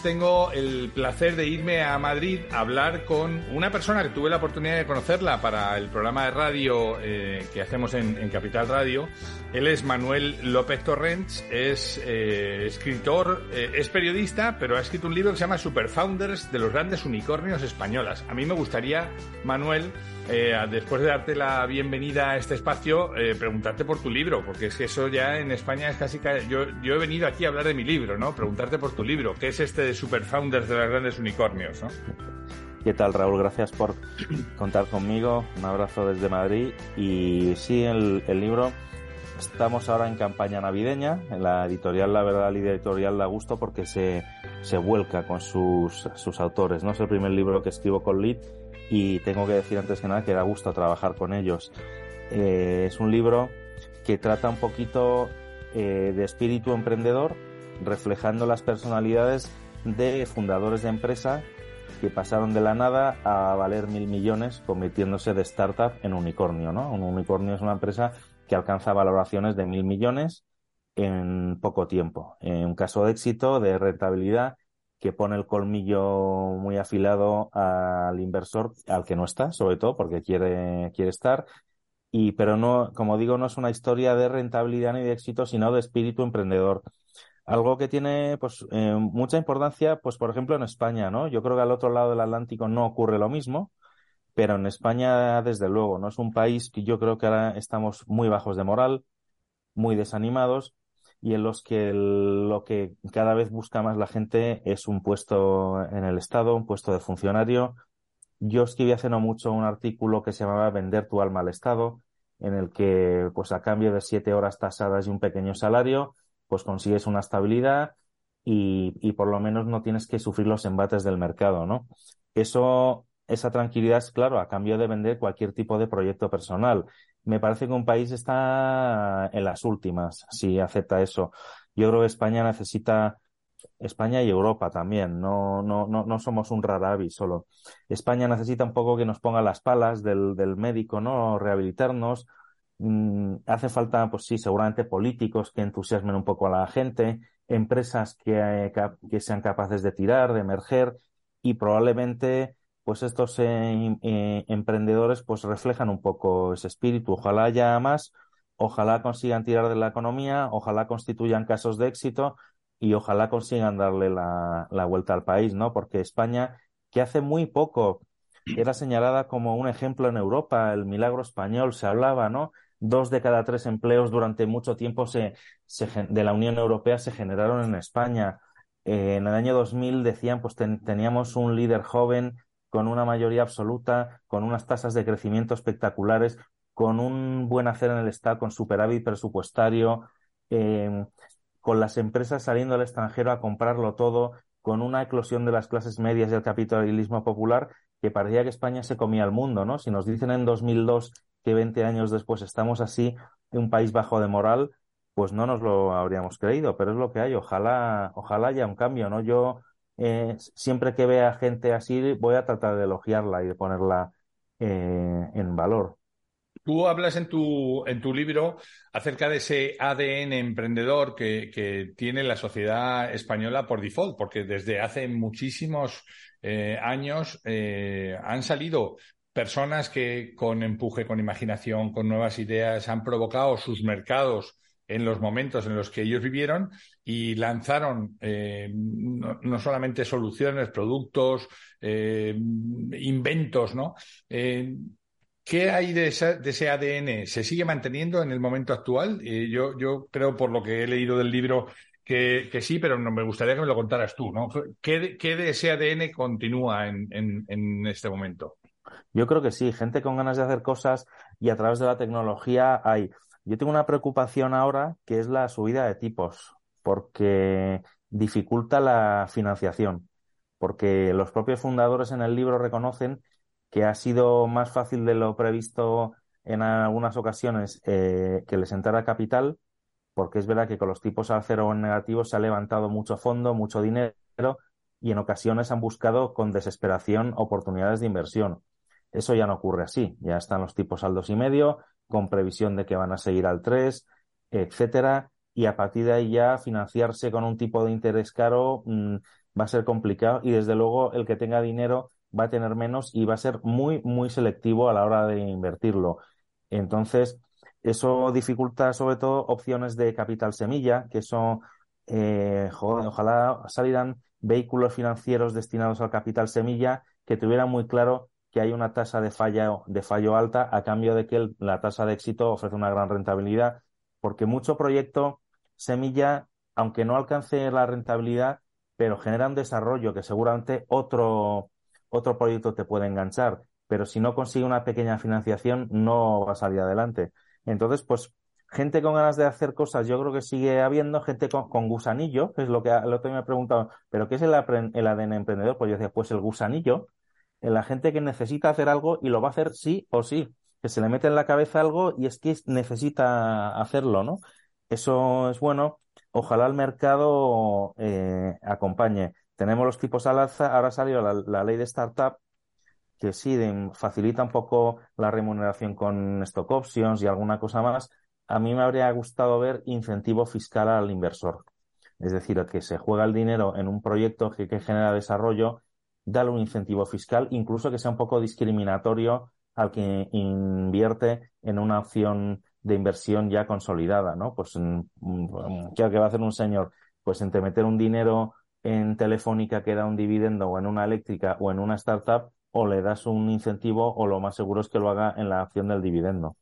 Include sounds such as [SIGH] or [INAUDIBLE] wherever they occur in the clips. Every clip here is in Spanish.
Tengo el placer de irme a Madrid a hablar con una persona que tuve la oportunidad de conocerla para el programa de radio eh, que hacemos en, Capital Radio. Él es Manuel López Torrents, es eh, escritor, eh, es periodista, pero ha escrito un libro que se llama Super Founders de los grandes unicornios españolas. A mí me gustaría, Manuel, eh, después de darte la bienvenida a este espacio, eh, preguntarte por tu libro, porque es que eso ya en España es casi... Yo, yo he venido aquí a hablar de mi libro, ¿no? Preguntarte por tu libro, ¿qué es este de Super Founders de los grandes unicornios, ¿no? ¿Qué tal, Raúl? Gracias por contar conmigo. Un abrazo desde Madrid. Y sí, el, el libro, estamos ahora en campaña navideña. En la editorial La Verdad, la editorial da gusto porque se, se vuelca con sus, sus autores. No es el primer libro que escribo con Lid y tengo que decir antes que nada que da gusto trabajar con ellos. Eh, es un libro que trata un poquito eh, de espíritu emprendedor, reflejando las personalidades de fundadores de empresa que pasaron de la nada a valer mil millones convirtiéndose de startup en unicornio, ¿no? Un unicornio es una empresa que alcanza valoraciones de mil millones en poco tiempo. En un caso de éxito, de rentabilidad, que pone el colmillo muy afilado al inversor, al que no está, sobre todo porque quiere, quiere estar. Y, pero no, como digo, no es una historia de rentabilidad ni de éxito, sino de espíritu emprendedor. Algo que tiene, pues, eh, mucha importancia, pues, por ejemplo, en España, ¿no? Yo creo que al otro lado del Atlántico no ocurre lo mismo, pero en España, desde luego, ¿no? Es un país que yo creo que ahora estamos muy bajos de moral, muy desanimados, y en los que lo que cada vez busca más la gente es un puesto en el Estado, un puesto de funcionario. Yo escribí hace no mucho un artículo que se llamaba Vender tu alma al Estado, en el que, pues a cambio de siete horas tasadas y un pequeño salario, pues consigues una estabilidad y, y por lo menos no tienes que sufrir los embates del mercado, ¿no? Eso, esa tranquilidad es claro, a cambio de vender cualquier tipo de proyecto personal me parece que un país está en las últimas si acepta eso. Yo creo que España necesita España y Europa también, no, no, no, no somos un rarabi solo. España necesita un poco que nos ponga las palas del, del médico, ¿no? Rehabilitarnos. Mm, hace falta, pues sí, seguramente políticos que entusiasmen un poco a la gente, empresas que, que sean capaces de tirar, de emerger y probablemente pues estos eh, eh, emprendedores pues reflejan un poco ese espíritu. Ojalá haya más, ojalá consigan tirar de la economía, ojalá constituyan casos de éxito y ojalá consigan darle la, la vuelta al país, ¿no? Porque España, que hace muy poco era señalada como un ejemplo en Europa, el milagro español, se hablaba, ¿no? Dos de cada tres empleos durante mucho tiempo se, se de la Unión Europea se generaron en España. Eh, en el año 2000 decían, pues teníamos un líder joven con una mayoría absoluta, con unas tasas de crecimiento espectaculares, con un buen hacer en el Estado, con superávit presupuestario, eh, con las empresas saliendo al extranjero a comprarlo todo, con una eclosión de las clases medias y el capitalismo popular, que parecía que España se comía al mundo, ¿no? Si nos dicen en 2002 que 20 años después estamos así, en un país bajo de moral, pues no nos lo habríamos creído, pero es lo que hay. Ojalá, ojalá haya un cambio, ¿no? Yo eh, siempre que vea gente así voy a tratar de elogiarla y de ponerla eh, en valor. Tú hablas en tu, en tu libro acerca de ese ADN emprendedor que, que tiene la sociedad española por default, porque desde hace muchísimos eh, años han salido personas que con empuje, con imaginación, con nuevas ideas han provocado sus mercados en los momentos en los que ellos vivieron y lanzaron eh, no, solamente soluciones, productos, eh, inventos, ¿no? Eh, ¿Qué hay de ese, ADN? ¿Se sigue manteniendo en el momento actual? yo, creo, por lo que he leído del libro, que, sí, pero no, me gustaría que me lo contaras tú, ¿no? ¿Qué, de ese ADN continúa en este momento? Yo creo que sí, gente con ganas de hacer cosas y a través de la tecnología hay Yo tengo una preocupación ahora que es la subida de tipos, porque dificulta la financiación, porque los propios fundadores en el libro reconocen que ha sido más fácil de lo previsto en algunas ocasiones eh, que les entrara capital, porque es verdad que con los tipos a cero o negativos se ha levantado mucho fondo, mucho dinero, y en ocasiones han buscado con desesperación oportunidades de inversión. Eso ya no ocurre así. Ya están los tipos al dos y medio, con previsión de que van a seguir al 3, etcétera. Y a partir de ahí ya financiarse con un tipo de interés caro mm, va a ser complicado y desde luego el que tenga dinero va a tener menos y va a ser muy, muy selectivo a la hora de invertirlo. Entonces, eso dificulta sobre todo opciones de capital semilla, que son, eh, ojalá salieran vehículos financieros destinados al capital semilla que tuvieran muy claro que hay una tasa de, de fallo alta a cambio de que la tasa de éxito ofrece una gran rentabilidad, porque mucho proyecto semilla, aunque no alcance la rentabilidad, pero genera un desarrollo que seguramente otro, otro proyecto te puede enganchar, pero si no consigue una pequeña financiación no va a salir adelante. Entonces, pues gente con ganas de hacer cosas, yo creo que sigue habiendo gente con, gusanillo, que es lo que el otro me ha preguntado, ¿pero qué es el, el ADN emprendedor? Pues yo decía, pues el gusanillo, en la gente que necesita hacer algo y lo va a hacer sí o sí, que se le mete en la cabeza algo y es que necesita hacerlo, ¿no? Eso es bueno. Ojalá el mercado eh, acompañe. Tenemos los tipos al alza, ahora salió la, la ley de startup que sí facilita un poco la remuneración con stock options y alguna cosa más, a mí me habría gustado ver incentivo fiscal al inversor. Es decir, que se juega el dinero en un proyecto que, genera desarrollo, dale un incentivo fiscal, incluso que sea un poco discriminatorio al que invierte en una opción de inversión ya consolidada, ¿no? Pues, ¿qué va a hacer un señor? Pues entre meter un dinero en Telefónica que da un dividendo o en una eléctrica o en una startup, o le das un incentivo o lo más seguro es que lo haga en la acción del dividendo.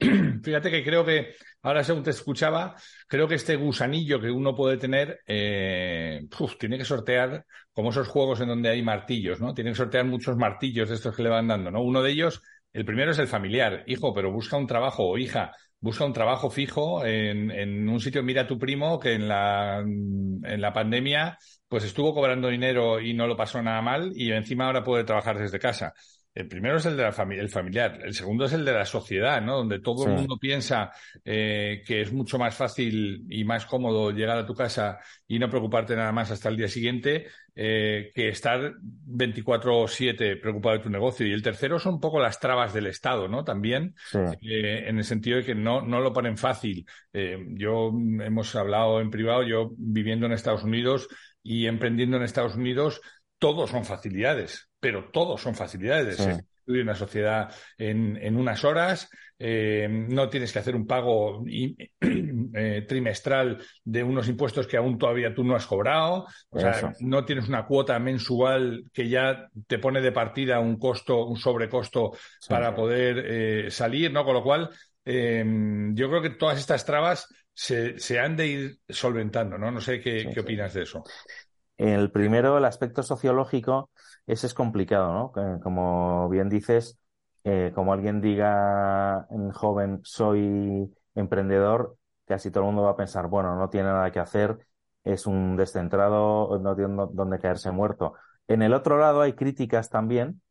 [CLEARS THROAT] Fíjate que creo que, ahora según te escuchaba, creo que este gusanillo que uno puede tener, eh, tiene que sortear, como esos juegos en donde hay martillos, ¿no? Tiene que sortear muchos martillos de estos que le van dando, ¿no? Uno de ellos, el primero es el familiar, hijo, pero busca un trabajo, o hija, busca un trabajo fijo en, en un sitio, mira a tu primo que en la, en la pandemia, pues estuvo cobrando dinero y no lo pasó nada mal, y encima ahora puede trabajar desde casa. El primero es el de la familia, el familiar. El segundo es el de la sociedad, ¿no? Donde todo el mundo piensa eh, que es mucho más fácil y más cómodo llegar a tu casa y no preocuparte nada más hasta el día siguiente eh, que estar 24/7 preocupado de tu negocio. Y el tercero son un poco las trabas del Estado, ¿no? También, eh, en el sentido de que no, no lo ponen fácil. yo hemos hablado en privado, yo viviendo en Estados Unidos y emprendiendo en Estados Unidos, todos son facilidades, pero todos son facilidades. Sí. una sociedad en, unas horas, eh, no tienes que hacer un pago [CLEARS THROAT] eh, trimestral de unos impuestos que aún todavía tú no has cobrado, o sea, no tienes una cuota mensual que ya te pone de partida un costo, un sobrecosto para poder eh, salir, ¿no? Con lo cual, yo creo que todas estas trabas se, han de ir solventando, ¿no? No sé qué, qué opinas de eso. El primero, el aspecto sociológico, ese es complicado, ¿no? Como bien dices, eh, como alguien diga en joven, soy emprendedor, casi todo el mundo va a pensar, bueno, no tiene nada que hacer, es un descentrado, no tiene dónde caerse muerto. En el otro lado hay críticas también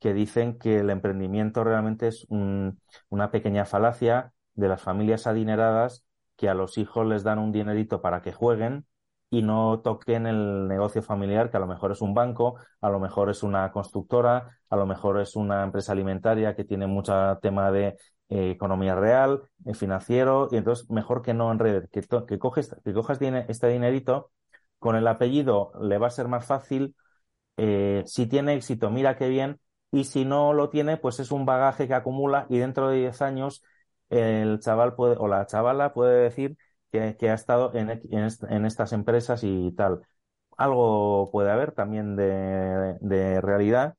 que dicen que el emprendimiento realmente es una pequeña falacia de las familias adineradas que a los hijos les dan un dinerito para que jueguen y no toquen el negocio familiar, que a lo mejor es un banco, a lo mejor es una constructora, a lo mejor es una empresa alimentaria que tiene mucho tema de eh, economía real, eh, financiero, y entonces mejor que no enredes, que, que, coges, que cojas este dinerito, con el apellido le va a ser más fácil, eh, si tiene éxito, mira qué bien, y si no lo tiene, pues es un bagaje que acumula y dentro de 10 años el chaval puede, o la chavala puede decir que, ha estado en, en, estas empresas y tal. Algo puede haber también de, realidad,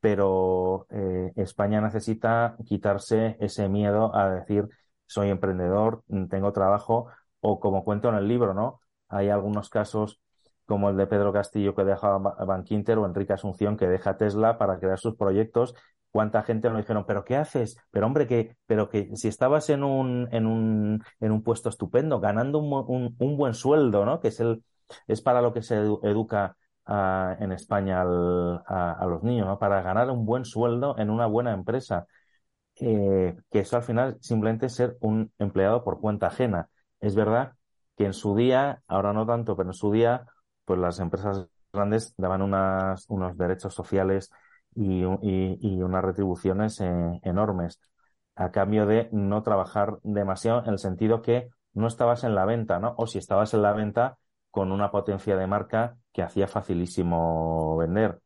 pero eh, España necesita quitarse ese miedo a decir soy emprendedor, tengo trabajo, o como cuento en el libro, ¿no? Hay algunos casos como el de Pedro Castillo que deja Bankinter o Enrique Asunción que deja Tesla para crear sus proyectos cuánta gente nos dijeron, pero ¿qué haces? Pero hombre, que, pero que si estabas en un, en un, en un puesto estupendo, ganando un, un, buen sueldo, ¿no? Que es el, es para lo que se educa en España a, los niños, ¿no? Para ganar un buen sueldo en una buena empresa. Eh, que eso al final simplemente es ser un empleado por cuenta ajena. Es verdad que en su día, ahora no tanto, pero en su día, pues las empresas grandes daban unos derechos sociales y, unas retribuciones eh, enormes a cambio de no trabajar demasiado en el sentido que no estabas en la venta, ¿no? O si estabas en la venta con una potencia de marca que hacía facilísimo vender.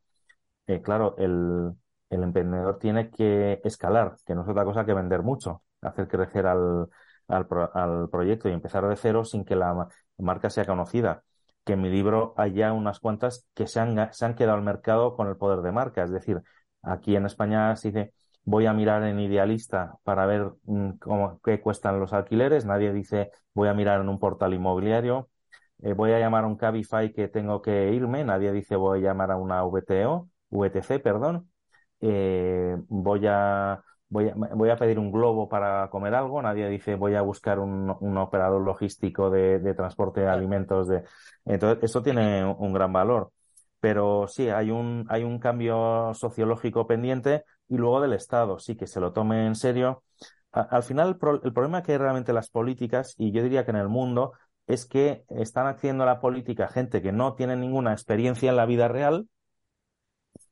Eh, claro, el, el emprendedor tiene que escalar, que no es otra cosa que vender mucho, hacer crecer al, al, al proyecto y empezar de cero sin que la marca sea conocida que en mi libro hay ya unas cuantas que se han, se han quedado al mercado con el poder de marca. Es decir, aquí en España se dice voy a mirar en Idealista para ver mm, cómo, qué cuestan los alquileres. Nadie dice voy a mirar en un portal inmobiliario. Eh, voy a llamar a un Cabify que tengo que irme. Nadie dice voy a llamar a una VTO, VTC, perdón. Eh, voy a voy a, voy a pedir un globo para comer algo, nadie dice voy a buscar un, un operador logístico de, de, transporte de alimentos. De... Entonces, eso tiene un gran valor. Pero sí, hay un, hay un cambio sociológico pendiente y luego del Estado, sí, que se lo tome en serio. al final, el, el problema que hay realmente las políticas, y yo diría que en el mundo, es que están haciendo la política gente que no tiene ninguna experiencia en la vida real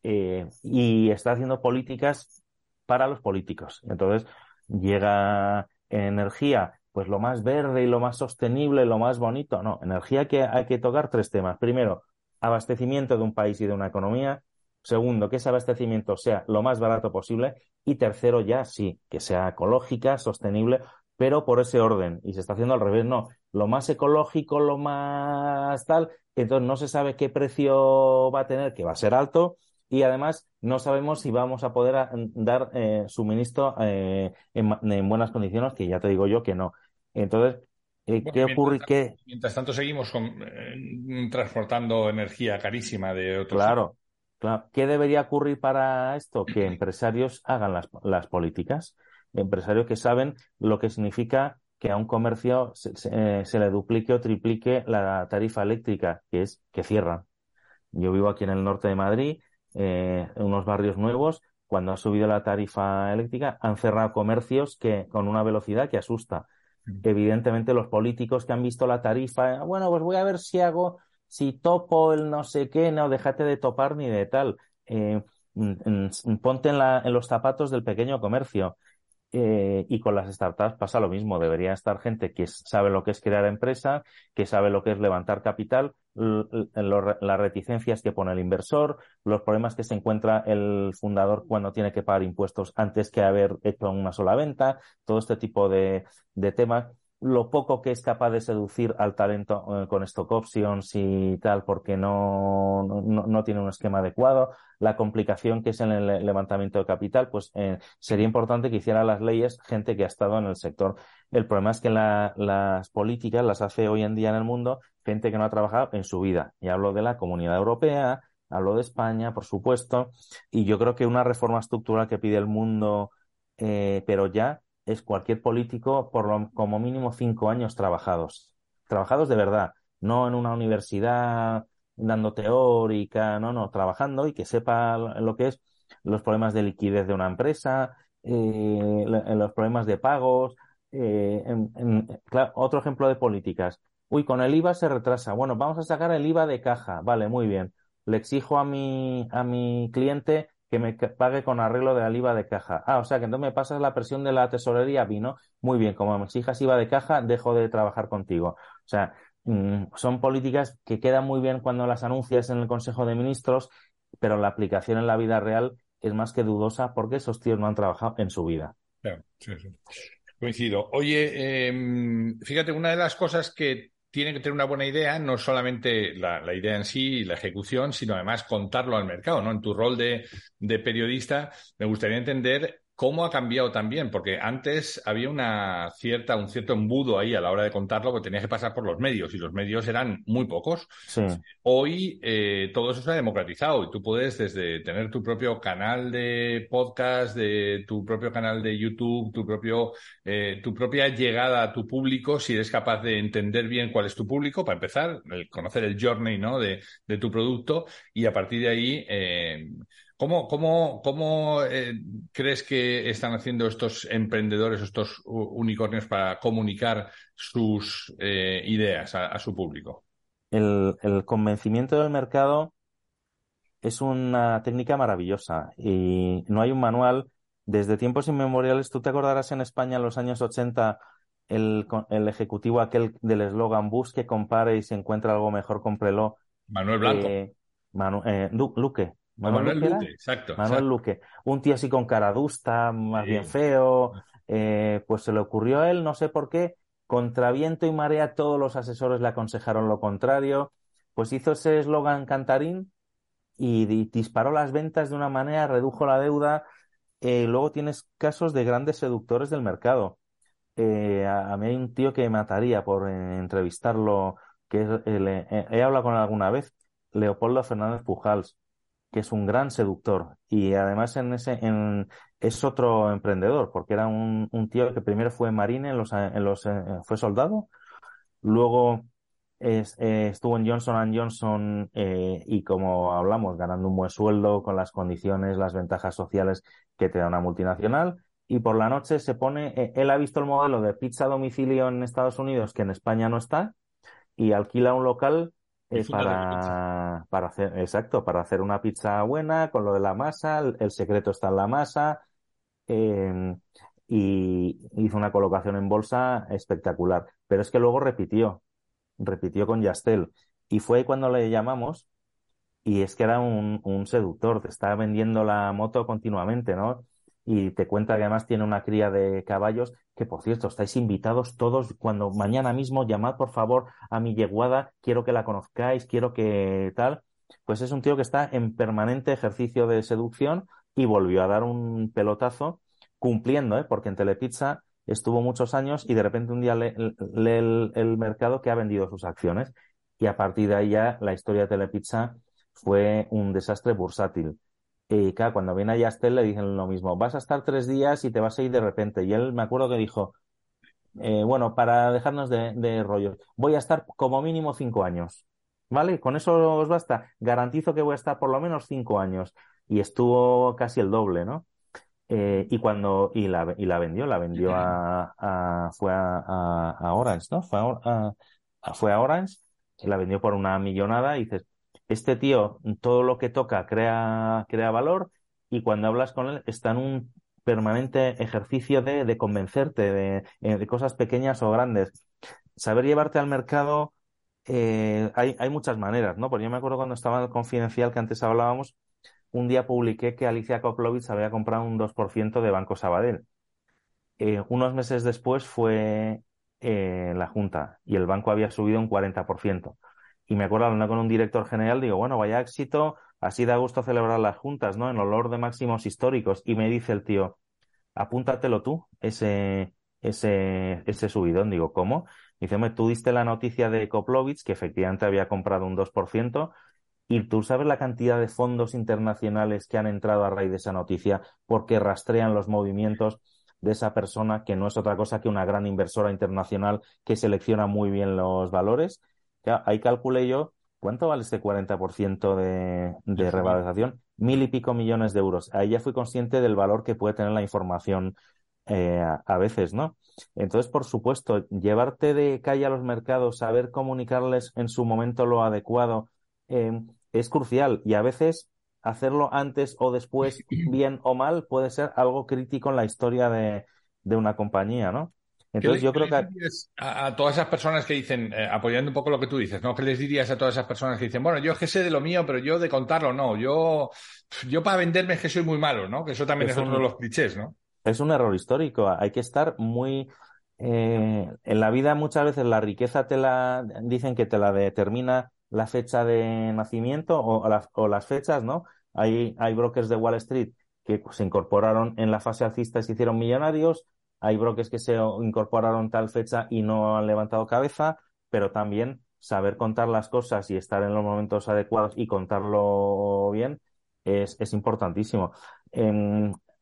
eh, y está haciendo políticas para los políticos. Entonces llega energía, pues lo más verde y lo más sostenible, lo más bonito. No, energía que hay que tocar tres temas. Primero, abastecimiento de un país y de una economía. Segundo, que ese abastecimiento sea lo más barato posible. Y tercero, ya sí, que sea ecológica, sostenible, pero por ese orden. Y se está haciendo al revés, no. Lo más ecológico, lo más tal, entonces no se sabe qué precio va a tener, que va a ser alto, y además no sabemos si vamos a poder ah, dar eh, suministro eh, en, buenas condiciones, que ya te digo yo que no. Entonces, eh, ¿qué ocurre? Mientras, mientras tanto seguimos transportando energía carísima de otros. Claro, claro. ¿Qué debería ocurrir para esto? Que empresarios hagan las, las políticas. Empresarios que saben lo que significa que a un comercio se, se, le duplique o triplique la tarifa eléctrica, que es que cierran. Yo vivo aquí en el norte de Madrid eh, unos barrios nuevos, cuando ha subido la tarifa eléctrica, han cerrado comercios que con una velocidad que asusta. Mm. Evidentemente, los políticos que han visto la tarifa, bueno, pues voy a ver si hago, si topo el no sé qué, no, déjate de topar ni de tal. Eh, mm, mm, ponte en, la, en los zapatos del pequeño comercio. Eh, y con las startups pasa lo mismo. Debería estar gente que sabe lo que es crear empresa, que sabe lo que es levantar capital, las reticencias que pone el inversor, los problemas que se encuentra el fundador cuando tiene que pagar impuestos antes que haber hecho una sola venta, todo este tipo de, de temas lo poco que es capaz de seducir al talento eh, con stock options y tal, porque no, no, no, tiene un esquema adecuado, la complicación que es en el levantamiento de capital, pues eh, sería importante que hiciera las leyes gente que ha estado en el sector. El problema es que la, las políticas las hace hoy en día en el mundo gente que no ha trabajado en su vida. Y hablo de la Comunidad Europea, hablo de España, por supuesto, y yo creo que una reforma estructural que pide el mundo, eh, pero ya, es cualquier político por lo, como mínimo cinco años trabajados. Trabajados de verdad, no en una universidad dando teórica, no, no, trabajando y que sepa lo que es los problemas de liquidez de una empresa, eh, los problemas de pagos. Eh, otro ejemplo de políticas. Uy, con el IVA se retrasa. Bueno, vamos a sacar el IVA de caja. Vale, muy bien. Le exijo a mi, a mi cliente que me pague con arreglo de la IVA de caja. Ah, o sea que entonces me pasas la presión de la tesorería, vino. Muy bien, como me exijas IVA de caja, dejo de trabajar contigo. O sea, mm, son políticas que quedan muy bien cuando las anuncias en el Consejo de Ministros, pero la aplicación en la vida real es más que dudosa porque esos tíos no han trabajado en su vida. sí, sí. Coincido. Oye, em, fíjate, una de las cosas que tiene que tener una buena idea, no solamente la, idea en sí y la ejecución, sino además contarlo al mercado, ¿no? En tu rol de, periodista, me gustaría entender cómo ha cambiado también, porque antes había una cierta, un cierto embudo ahí a la hora de contarlo, que tenías que pasar por los medios y los medios eran muy pocos. Hoy eh, todo eso se ha democratizado y tú puedes desde tener tu propio canal de podcast, de tu propio canal de YouTube, tu propio, eh, tu propia llegada a tu público, si eres capaz de entender bien cuál es tu público, para empezar, el, conocer el journey, ¿no? De, de tu producto y a partir de ahí eh, ¿Cómo, cómo, cómo eh, crees que están haciendo estos emprendedores, estos unicornios para comunicar sus eh, ideas a, su público? El, convencimiento del mercado es una técnica maravillosa y no hay un manual. Desde tiempos inmemoriales, tú te acordarás en España en los años 80 el, el ejecutivo aquel del eslogan busque, compare y si encuentra algo mejor, cómprelo. Manuel Blanco. Eh, Luque. Manuel, Luque, exacto. Manuel Luque. Un tío así con cara dusta, más bien feo. Eh, pues se le ocurrió a él, no sé por qué, contra viento y marea, todos los asesores le aconsejaron lo contrario. Pues hizo ese eslogan cantarín y, disparó las ventas de una manera, redujo la deuda. Eh, luego tienes casos de grandes seductores del mercado. Eh, a, mí hay un tío que me mataría por entrevistarlo, que he hablado con él alguna vez, Leopoldo Fernández Pujals que es un gran seductor y además en ese es otro emprendedor porque era un, tío que primero fue marine en los, en los eh, fue soldado luego eh, estuvo en Johnson Johnson eh, y como hablamos ganando un buen sueldo con las condiciones las ventajas sociales que te da una multinacional y por la noche se pone él ha visto el modelo de pizza a domicilio en Estados Unidos que en España no está y alquila un local para, para hacer, exacto, para hacer una pizza buena con lo de la masa, el, secreto está en la masa, em, y hizo una colocación en bolsa espectacular. Pero es que luego repitió, repitió con Yastel. Y fue cuando le llamamos, y es que era un, un seductor, te estaba vendiendo la moto continuamente, ¿no? Y te cuenta que además tiene una cría de caballos, que por cierto, estáis invitados todos cuando mañana mismo llamad por favor a mi yeguada, quiero que la conozcáis, quiero que tal. Pues es un tío que está en permanente ejercicio de seducción y volvió a dar un pelotazo cumpliendo, ¿eh? porque en Telepizza estuvo muchos años y de repente un día lee, el, el mercado que ha vendido sus acciones y a partir de ahí ya la historia de Telepizza fue un desastre bursátil y claro, cuando viene a Yastel le dicen lo mismo, vas a estar tres días y te vas a ir de repente. Y él me acuerdo que dijo, eh, bueno, para dejarnos de, de rollos, voy a estar como mínimo cinco años. ¿Vale? Con eso os basta. Garantizo que voy a estar por lo menos cinco años. Y estuvo casi el doble, ¿no? Eh, y cuando, y la, y la vendió, la vendió a, a fue a, a, Orange, ¿no? Fue a, fue a Orange, la vendió por una millonada y dices, este tío todo lo que toca crea, crea valor y cuando hablas con él está en un permanente ejercicio de, de convencerte de, eh, cosas pequeñas o grandes. Saber llevarte al mercado, eh, hay, hay muchas maneras, ¿no? Porque yo me acuerdo cuando estaba en el confidencial que antes hablábamos, un día publiqué que Alicia Koplovitz había comprado un 2% de Banco Sabadell. Eh, unos meses después fue la Junta y el banco había subido un 40%. Y me acuerdo hablando con un director general, digo, bueno, vaya éxito, así da gusto celebrar las juntas, ¿no? En olor de máximos históricos. Y me dice el tío, apúntatelo tú, ese, ese, ese subidón. Digo, ¿cómo? Dice, tú diste la noticia de Koplovich, que efectivamente había comprado un 2%, y tú sabes la cantidad de fondos internacionales que han entrado a raíz de esa noticia porque rastrean los movimientos de esa persona que no es otra cosa que una gran inversora internacional que selecciona muy bien los valores ahí calculé yo, ¿cuánto vale este 40% de, de revalorización? Mil y pico millones de euros. Ahí ya fui consciente del valor que puede tener la información eh, a, veces, ¿no? Entonces, por supuesto, llevarte de calle a los mercados, saber comunicarles en su momento lo adecuado, eh, es crucial y a veces hacerlo antes o después, [CLEARS THROAT] bien o mal, puede ser algo crítico en la historia de, de una compañía, ¿no? Entonces yo creo que... A, todas esas personas que dicen, eh, apoyando un poco lo que tú dices, ¿no? ¿Qué les dirías a todas esas personas que dicen, bueno, yo es que sé de lo mío, pero yo de contarlo no, yo, yo para venderme es que soy muy malo, ¿no? Que eso también es, uno de los clichés, ¿no? Es un error histórico, hay que estar muy... Eh, en la vida muchas veces la riqueza te la dicen que te la determina la fecha de nacimiento o, las, o las fechas, ¿no? Hay, hay brokers de Wall Street que se incorporaron en la fase alcista y se hicieron millonarios, hay brokers que se incorporaron tal fecha y no han levantado cabeza, pero también saber contar las cosas y estar en los momentos adecuados y contarlo bien es, importantísimo.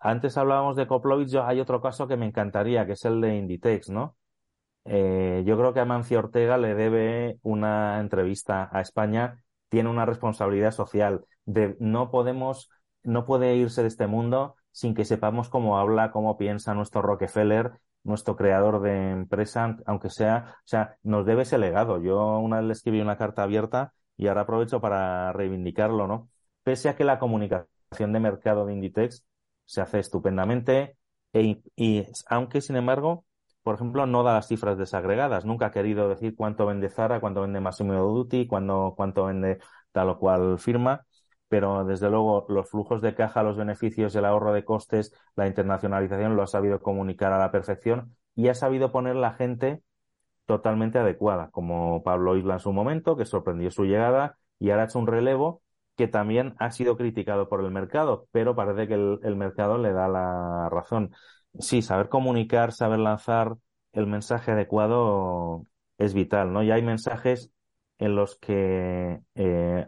antes hablábamos de Koplovich, hay otro caso que me encantaría, que es el de Inditex, ¿no? Eh, yo creo que Amancio Ortega le debe una entrevista a España, tiene una responsabilidad social. De, no podemos, no puede irse de este mundo sin que sepamos cómo habla, cómo piensa nuestro Rockefeller, nuestro creador de empresa, aunque sea, o sea, nos debe ese legado. Yo una vez le escribí una carta abierta y ahora aprovecho para reivindicarlo, ¿no? Pese a que la comunicación de mercado de Inditex se hace estupendamente e, y aunque sin embargo por ejemplo, no da las cifras desagregadas. Nunca ha querido decir cuánto vende Zara, cuánto vende Massimo Dutti, cuánto, cuánto vende tal o cual firma. Pero desde luego los flujos de caja, los beneficios, el ahorro de costes, la internacionalización lo ha sabido comunicar a la perfección y ha sabido poner la gente totalmente adecuada, como Pablo Isla en su momento, que sorprendió su llegada y ahora ha hecho un relevo que también ha sido criticado por el mercado, pero parece que el mercado le da la razón sí, saber comunicar, saber lanzar el mensaje adecuado es vital, ¿no? Y hay mensajes en los que eh,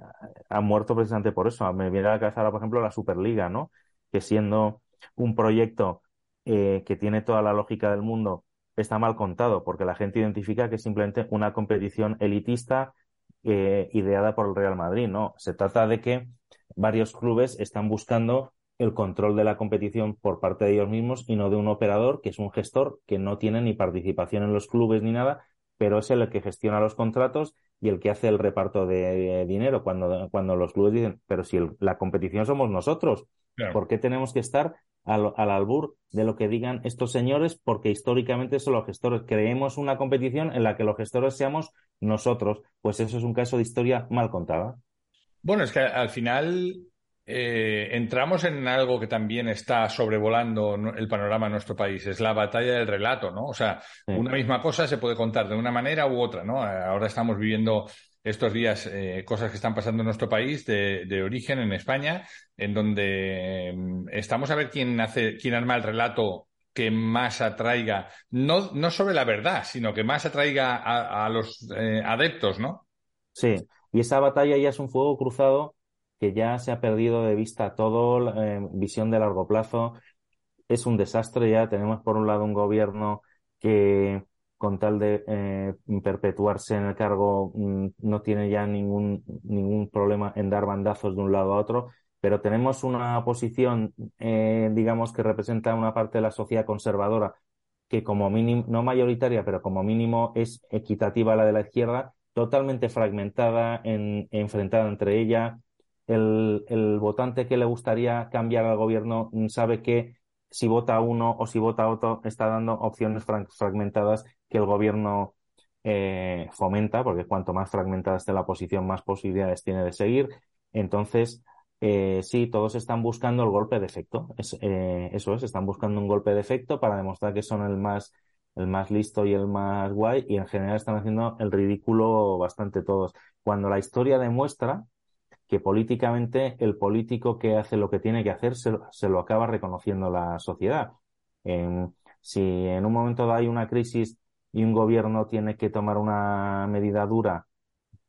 han muerto precisamente por eso. Me viene a la cabeza ahora, por ejemplo, la Superliga, ¿no? Que siendo un proyecto eh, que tiene toda la lógica del mundo, está mal contado, porque la gente identifica que es simplemente una competición elitista eh, ideada por el Real Madrid, ¿no? Se trata de que varios clubes están buscando el control de la competición por parte de ellos mismos y no de un operador que es un gestor que no tiene ni participación en los clubes ni nada, pero es el que gestiona los contratos y el que hace el reparto de dinero cuando, cuando los clubes dicen, pero si la competición somos nosotros, ¿por qué tenemos que estar al, al, albur de lo que digan estos señores? Porque históricamente son los gestores. Creemos una competición en la que los gestores seamos nosotros. Pues eso es un caso de historia mal contada. Bueno, es que al final eh, entramos en algo que también está sobrevolando el panorama en nuestro país, es la batalla del relato, ¿no? O sea, una misma cosa se puede contar de una manera u otra, ¿no? Ahora estamos viviendo estos días eh, cosas que están pasando en nuestro país de, origen en España, en donde mm, estamos a ver quién hace, quién arma el relato que más atraiga, no, no sobre la verdad, sino que más atraiga a, los eh, adeptos, ¿no? Sí, y esa batalla ya es un fuego cruzado que ya se ha perdido de vista todo, eh, visión de largo plazo. Es un desastre ya. Tenemos por un lado un gobierno que con tal de eh, perpetuarse en el cargo mm, no tiene ya ningún, ningún problema en dar bandazos de un lado a otro, pero tenemos una posición, eh, digamos, que representa una parte de la sociedad conservadora que como mínimo, no mayoritaria, pero como mínimo es equitativa a la de la izquierda, totalmente fragmentada, en, enfrentada entre ella, el, el, votante que le gustaría cambiar al gobierno sabe que si vota uno o si vota otro está dando opciones fragmentadas que el gobierno eh, fomenta, porque cuanto más fragmentada esté la posición, más posibilidades tiene de seguir. Entonces, eh, sí, todos están buscando el golpe de efecto. Es, eh, eso es, están buscando un golpe de efecto para demostrar que son el más, el más listo y el más guay, y en general están haciendo el ridículo bastante todos. Cuando la historia demuestra que políticamente el político que hace lo que tiene que hacer se, lo acaba reconociendo la sociedad. si en un momento hay una crisis y un gobierno tiene que tomar una medida dura,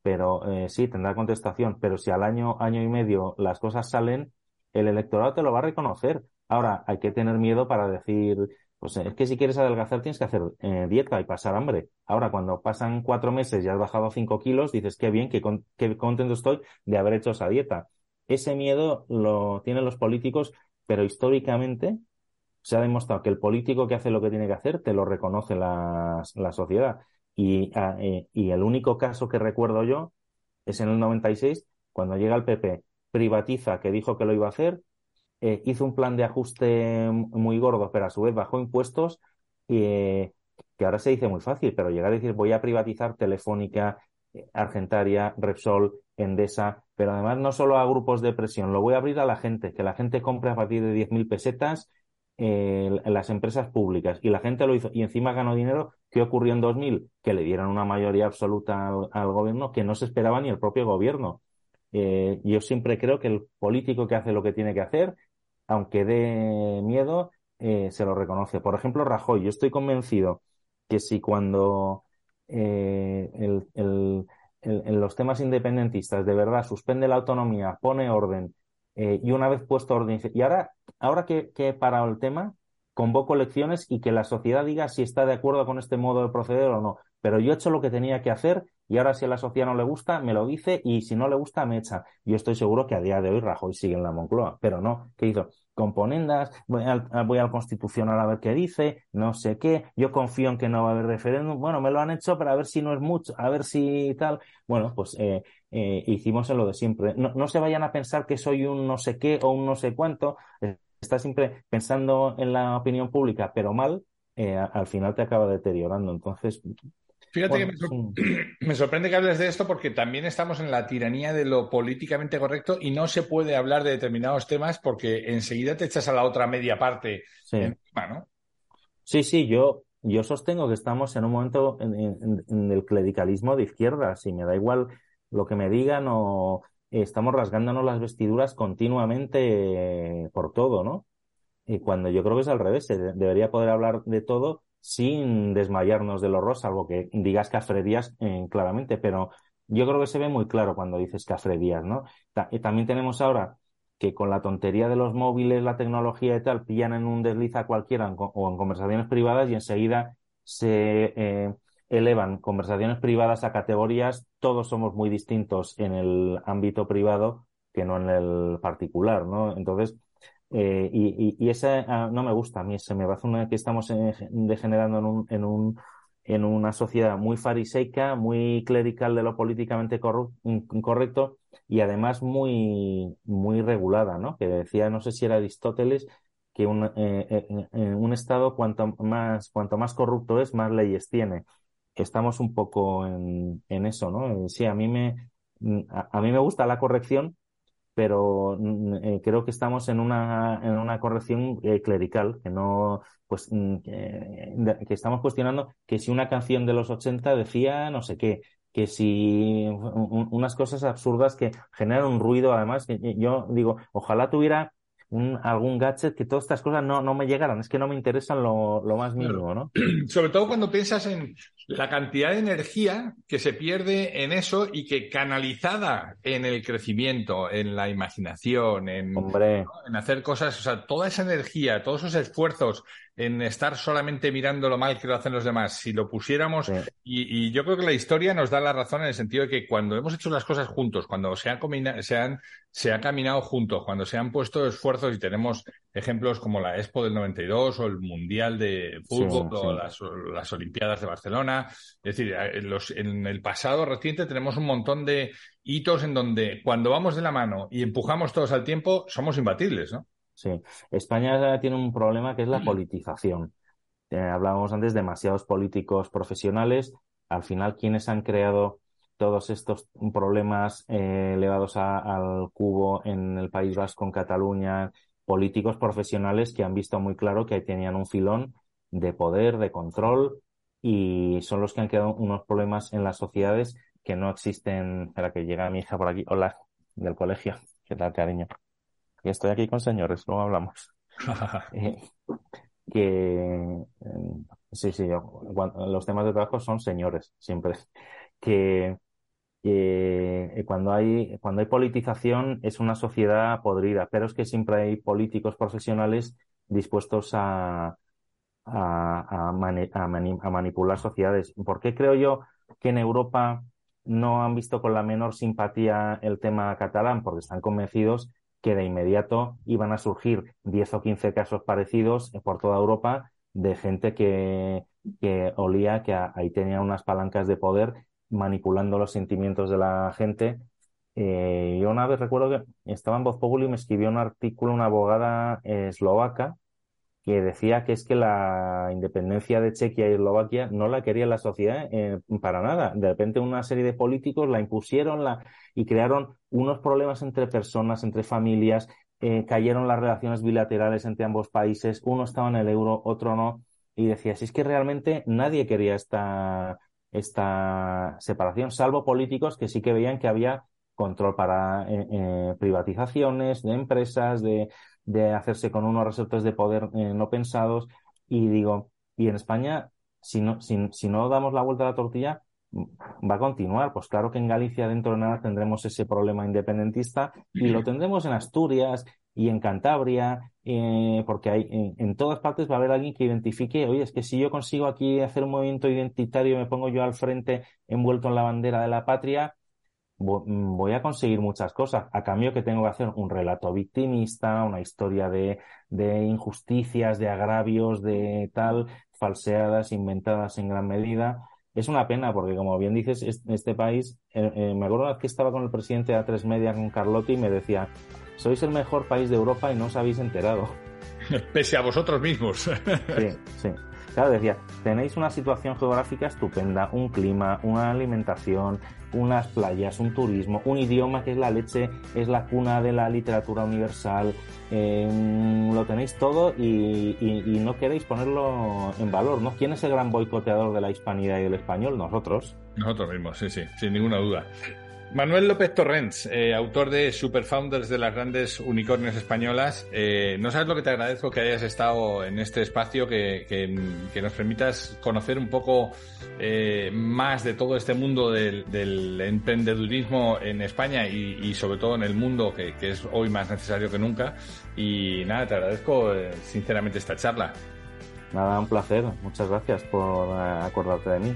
pero eh, sí, tendrá contestación, pero si al año, año y medio las cosas salen, el electorado te lo va a reconocer. Ahora, hay que tener miedo para decir, pues es que si quieres adelgazar tienes que hacer eh, dieta y pasar hambre. Ahora, cuando pasan cuatro meses y has bajado cinco kilos, dices, qué bien, qué, contento estoy de haber hecho esa dieta. Ese miedo lo tienen los políticos, pero históricamente se ha demostrado que el político que hace lo que tiene que hacer te lo reconoce la, sociedad. Y, ah, eh, y el único caso que recuerdo yo es en el 96, cuando llega el PP, privatiza, que dijo que lo iba a hacer, eh, hizo un plan de ajuste muy gordo, pero a su vez bajó impuestos, eh, que ahora se dice muy fácil, pero llegar a decir voy a privatizar Telefónica, eh, Argentaria, Repsol, Endesa, pero además no solo a grupos de presión, lo voy a abrir a la gente, que la gente compre a partir de 10.000 pesetas en las empresas públicas. Y la gente lo hizo y encima ganó dinero. ¿Qué ocurrió en 2000? Que le dieron una mayoría absoluta al, gobierno que no se esperaba ni el propio gobierno. yo siempre creo que el político que hace lo que tiene que hacer aunque dé miedo, eh, se lo reconoce. Por ejemplo, Rajoy, yo estoy convencido que si cuando eh, en los temas independentistas de verdad suspende la autonomía, pone orden eh, y una vez puesto orden, y ahora, ahora que, que he parado el tema, convoco elecciones y que la sociedad diga si está de acuerdo con este modo de proceder o no. Pero yo he hecho lo que tenía que hacer y ahora si a la sociedad no le gusta, me lo dice y si no le gusta, me echa. Yo estoy seguro que a día de hoy Rajoy sigue en la Moncloa, pero no. ¿Qué hizo? Componendas, voy al, voy al Constitucional a ver qué dice, no sé qué, yo confío en que no va a haber referéndum. Bueno, me lo han hecho, pero a ver si no es mucho, a ver si tal. Bueno, pues eh, eh, hicimos en lo de siempre. No, no se vayan a pensar que soy un no sé qué o un no sé cuánto estás siempre pensando en la opinión pública, pero mal, eh, al final te acaba deteriorando. Entonces. Fíjate que [CLEARS THROAT] me, sorprende que hables de esto porque también estamos en la tiranía de lo políticamente correcto y no se puede hablar de determinados temas porque enseguida te echas a la otra media parte sí. Sí, sí, yo, yo sostengo que estamos en un momento en, el clericalismo de izquierda. Si me da igual lo que me digan o estamos rasgándonos las vestiduras continuamente por todo, ¿no? Y cuando yo creo que es al revés, se debería poder hablar de todo sin desmayarnos del horror, salvo que digas cafrerías eh, claramente, pero yo creo que se ve muy claro cuando dices cafrerías, ¿no? y también tenemos ahora que con la tontería de los móviles, la tecnología y tal, pillan en un desliz a cualquiera o en conversaciones privadas y enseguida se eh, elevan conversaciones privadas a categorías, todos somos muy distintos en el ámbito privado que no en el particular, ¿no? Entonces, eh, y, y, esa ah, no me gusta a mí, se me parece una que estamos degenerando en un, en un en una sociedad muy fariseica, muy clerical de lo políticamente correcto y además muy, muy regulada, ¿no? Que decía, no sé si era Aristóteles, que un, eh, eh, un Estado cuanto más, cuanto más corrupto es, más leyes tiene estamos un poco en, en eso, ¿no? Sí, a mí me, a, mí me gusta la corrección, pero mm, eh, creo que estamos en una, en una corrección eh, clerical, que no, pues, mm, que estamos cuestionando que si una canción de los 80 decía no sé qué, que si unas cosas absurdas que generan un ruido, además, que yo digo, ojalá tuviera un, algún gadget que todas estas cosas no, no me llegaran, es que no me interesan lo, lo más mínimo, ¿no? [CLEARS THROAT] Sobre todo cuando piensas en la cantidad de energía que se pierde en eso y que canalizada en el crecimiento, en la imaginación, en, en hacer cosas, o sea, toda esa energía, todos esos esfuerzos en estar solamente mirando lo mal que lo hacen los demás. Si lo pusiéramos, y, yo creo que la historia nos da la razón en el sentido de que cuando hemos hecho las cosas juntos, cuando se han, se han, se ha caminado juntos, cuando se han puesto esfuerzos y tenemos ejemplos como la Expo del 92 o el Mundial de Fútbol o las, Olimpiadas de Barcelona. Es decir, en el pasado reciente tenemos un montón de hitos en donde cuando vamos de la mano y empujamos todos al tiempo, somos imbatibles, ¿no? Sí, España tiene un problema que es la politización. Eh, hablábamos antes de demasiados políticos profesionales. Al final, quienes han creado todos estos problemas eh, elevados al cubo en el País Vasco, en Cataluña, políticos profesionales que han visto muy claro que tenían un filón de poder, de control, y son los que han creado unos problemas en las sociedades que no existen. Espera que llega mi hija por aquí. Hola, del colegio. ¿Qué tal, cariño? Estoy aquí con señores, luego hablamos. [LAUGHS] Eh, que eh, sí, sí, los temas de trabajo son señores, siempre. Que eh, cuando hay cuando hay politización es una sociedad podrida, pero es que siempre hay políticos profesionales dispuestos a, a, a, manipular sociedades. ¿Por qué creo yo que en Europa no han visto con la menor simpatía el tema catalán? Porque están convencidos que de inmediato iban a surgir 10 o 15 casos parecidos por toda Europa de gente que, que olía que ahí tenía unas palancas de poder manipulando los sentimientos de la gente. Eh, yo una vez recuerdo que estaba en Voz Populi y me escribió un artículo una abogada eslovaca que decía que es que la independencia de Chequia y Eslovaquia no la quería la sociedad eh, para nada. De repente una serie de políticos la impusieron la, y crearon unos problemas entre personas, entre familias, eh, cayeron las relaciones bilaterales entre ambos países, uno estaba en el euro, otro no, y decía, si es que realmente nadie quería esta, esta separación, salvo políticos que sí que veían que había control para eh, privatizaciones de empresas, de, de, hacerse con unos resortes de poder eh, no pensados. Y digo, y en España, si no, si, si no damos la vuelta a la tortilla, va a continuar. Pues claro que en Galicia dentro de nada tendremos ese problema independentista y lo tendremos en Asturias y en Cantabria, eh, porque hay, en, todas partes va a haber alguien que identifique, oye, es que si yo consigo aquí hacer un movimiento identitario me pongo yo al frente envuelto en la bandera de la patria, voy a conseguir muchas cosas. A cambio que tengo que hacer un relato victimista, una historia de, de injusticias, de agravios, de tal, falseadas, inventadas en gran medida es una pena porque, como bien dices, este país, eh, eh, me acuerdo que estaba con el presidente de A3 Media, con Carlotti, y me decía, sois el mejor país de Europa y no os habéis enterado. [LAUGHS] Pese a vosotros mismos. sí, sí. Claro, decía, tenéis una situación geográfica estupenda, un clima, una alimentación, unas playas, un turismo, un idioma que es la leche, es la cuna de la literatura universal, eh, lo tenéis todo y, no queréis ponerlo en valor, ¿no? ¿Quién es el gran boicoteador de la hispanidad y del español? Nosotros. Nosotros mismos, sí, sí, sin ninguna duda. Manuel López Torrents, eh, autor de Superfounders de las grandes unicornios españolas. Eh, no sabes lo que te agradezco que hayas estado en este espacio, que, nos permitas conocer un poco eh, más de todo este mundo del, emprendedurismo en España y, sobre todo en el mundo, que, que, es hoy más necesario que nunca. Y nada, te agradezco sinceramente esta charla. Nada, un placer. Muchas gracias por acordarte de mí.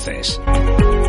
entonces.